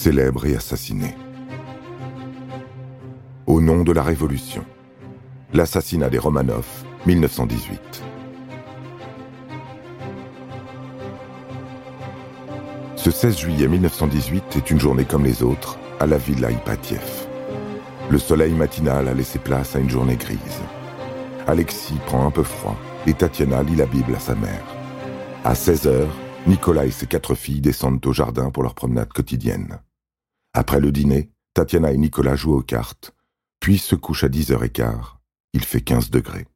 célèbre et assassiné. Au nom de la Révolution. L'assassinat des Romanov, 1918. Ce 16 juillet 1918 est une journée comme les autres à la villa Ipatiev. Le soleil matinal a laissé place à une journée grise. Alexis prend un peu froid et Tatiana lit la Bible à sa mère. À 16 heures, Nicolas et ses quatre filles descendent au jardin pour leur promenade quotidienne. Après le dîner, Tatiana et Nicolas jouent aux cartes, puis se couchent à 10h15. Il fait 15 degrés.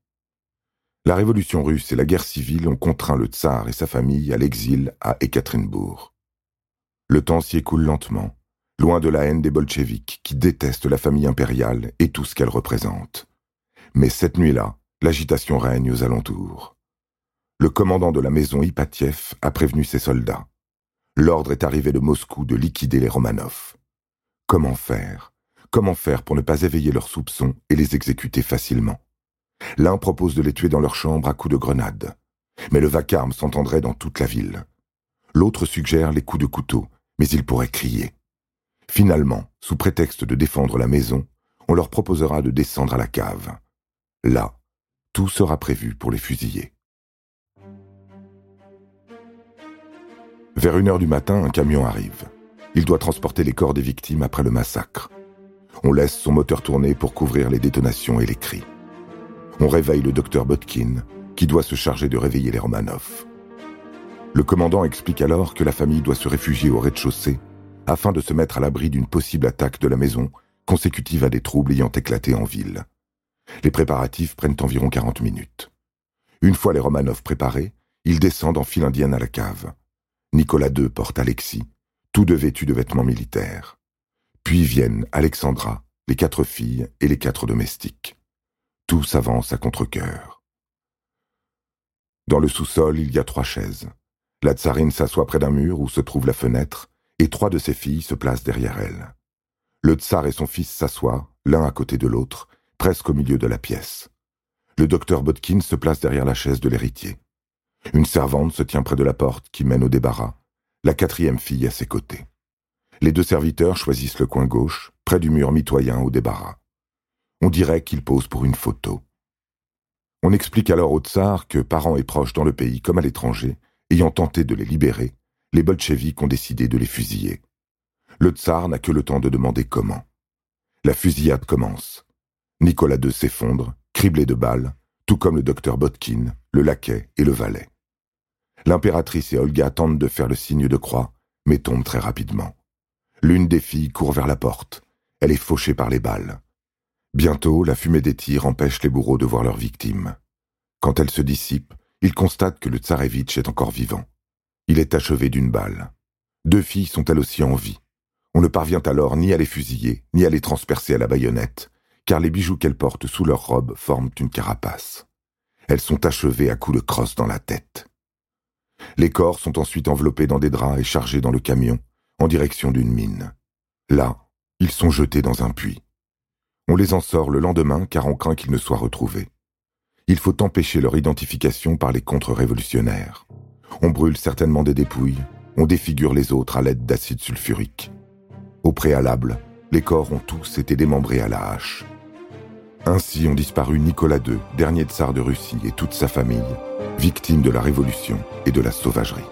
La révolution russe et la guerre civile ont contraint le tsar et sa famille à l'exil à Ekaterinbourg. Le temps s'y écoule lentement, loin de la haine des bolcheviks qui détestent la famille impériale et tout ce qu'elle représente. Mais cette nuit-là, l'agitation règne aux alentours. Le commandant de la maison Ipatiev a prévenu ses soldats. L'ordre est arrivé de Moscou de liquider les Romanov. Comment faire? Comment faire pour ne pas éveiller leurs soupçons et les exécuter facilement? L'un propose de les tuer dans leur chambre à coups de grenade. Mais le vacarme s'entendrait dans toute la ville. L'autre suggère les coups de couteau, mais ils pourraient crier. Finalement, sous prétexte de défendre la maison, on leur proposera de descendre à la cave. Là, tout sera prévu pour les fusiller. Vers une heure du matin, un camion arrive. Il doit transporter les corps des victimes après le massacre. On laisse son moteur tourner pour couvrir les détonations et les cris. On réveille le docteur Botkin, qui doit se charger de réveiller les Romanov. Le commandant explique alors que la famille doit se réfugier au rez-de-chaussée afin de se mettre à l'abri d'une possible attaque de la maison consécutive à des troubles ayant éclaté en ville. Les préparatifs prennent environ 40 minutes. Une fois les Romanov préparés, ils descendent en file indienne à la cave. Nicolas II porte Alexis, tous deux vêtus de vêtements militaires. Puis viennent Alexandra, les quatre filles et les quatre domestiques. Tous avancent à contre-coeur. Dans le sous-sol, il y a trois chaises. La tsarine s'assoit près d'un mur où se trouve la fenêtre, et trois de ses filles se placent derrière elle. Le tsar et son fils s'assoient, l'un à côté de l'autre, presque au milieu de la pièce. Le docteur Botkin se place derrière la chaise de l'héritier. Une servante se tient près de la porte qui mène au débarras, la quatrième fille à ses côtés. Les deux serviteurs choisissent le coin gauche, près du mur mitoyen au débarras. On dirait qu'ils posent pour une photo. On explique alors au tsar que, parents et proches dans le pays comme à l'étranger, ayant tenté de les libérer, les bolcheviks ont décidé de les fusiller. Le tsar n'a que le temps de demander comment. La fusillade commence. Nicolas II s'effondre, criblé de balles, tout comme le docteur Botkin, le laquais et le valet. L'impératrice et Olga tentent de faire le signe de croix, mais tombent très rapidement. L'une des filles court vers la porte. Elle est fauchée par les balles. Bientôt, la fumée des tirs empêche les bourreaux de voir leurs victimes. Quand elle se dissipe, ils constatent que le tsarevitch est encore vivant. Il est achevé d'une balle. Deux filles sont elles aussi en vie. On ne parvient alors ni à les fusiller, ni à les transpercer à la baïonnette, car les bijoux qu'elles portent sous leur robe forment une carapace. Elles sont achevées à coups de crosse dans la tête. Les corps sont ensuite enveloppés dans des draps et chargés dans le camion, en direction d'une mine. Là, ils sont jetés dans un puits. On les en sort le lendemain car on craint qu'ils ne soient retrouvés. Il faut empêcher leur identification par les contre-révolutionnaires. On brûle certainement des dépouilles, on défigure les autres à l'aide d'acide sulfurique. Au préalable, les corps ont tous été démembrés à la hache. Ainsi ont disparu Nicolas II, dernier tsar de Russie, et toute sa famille, victimes de la révolution et de la sauvagerie.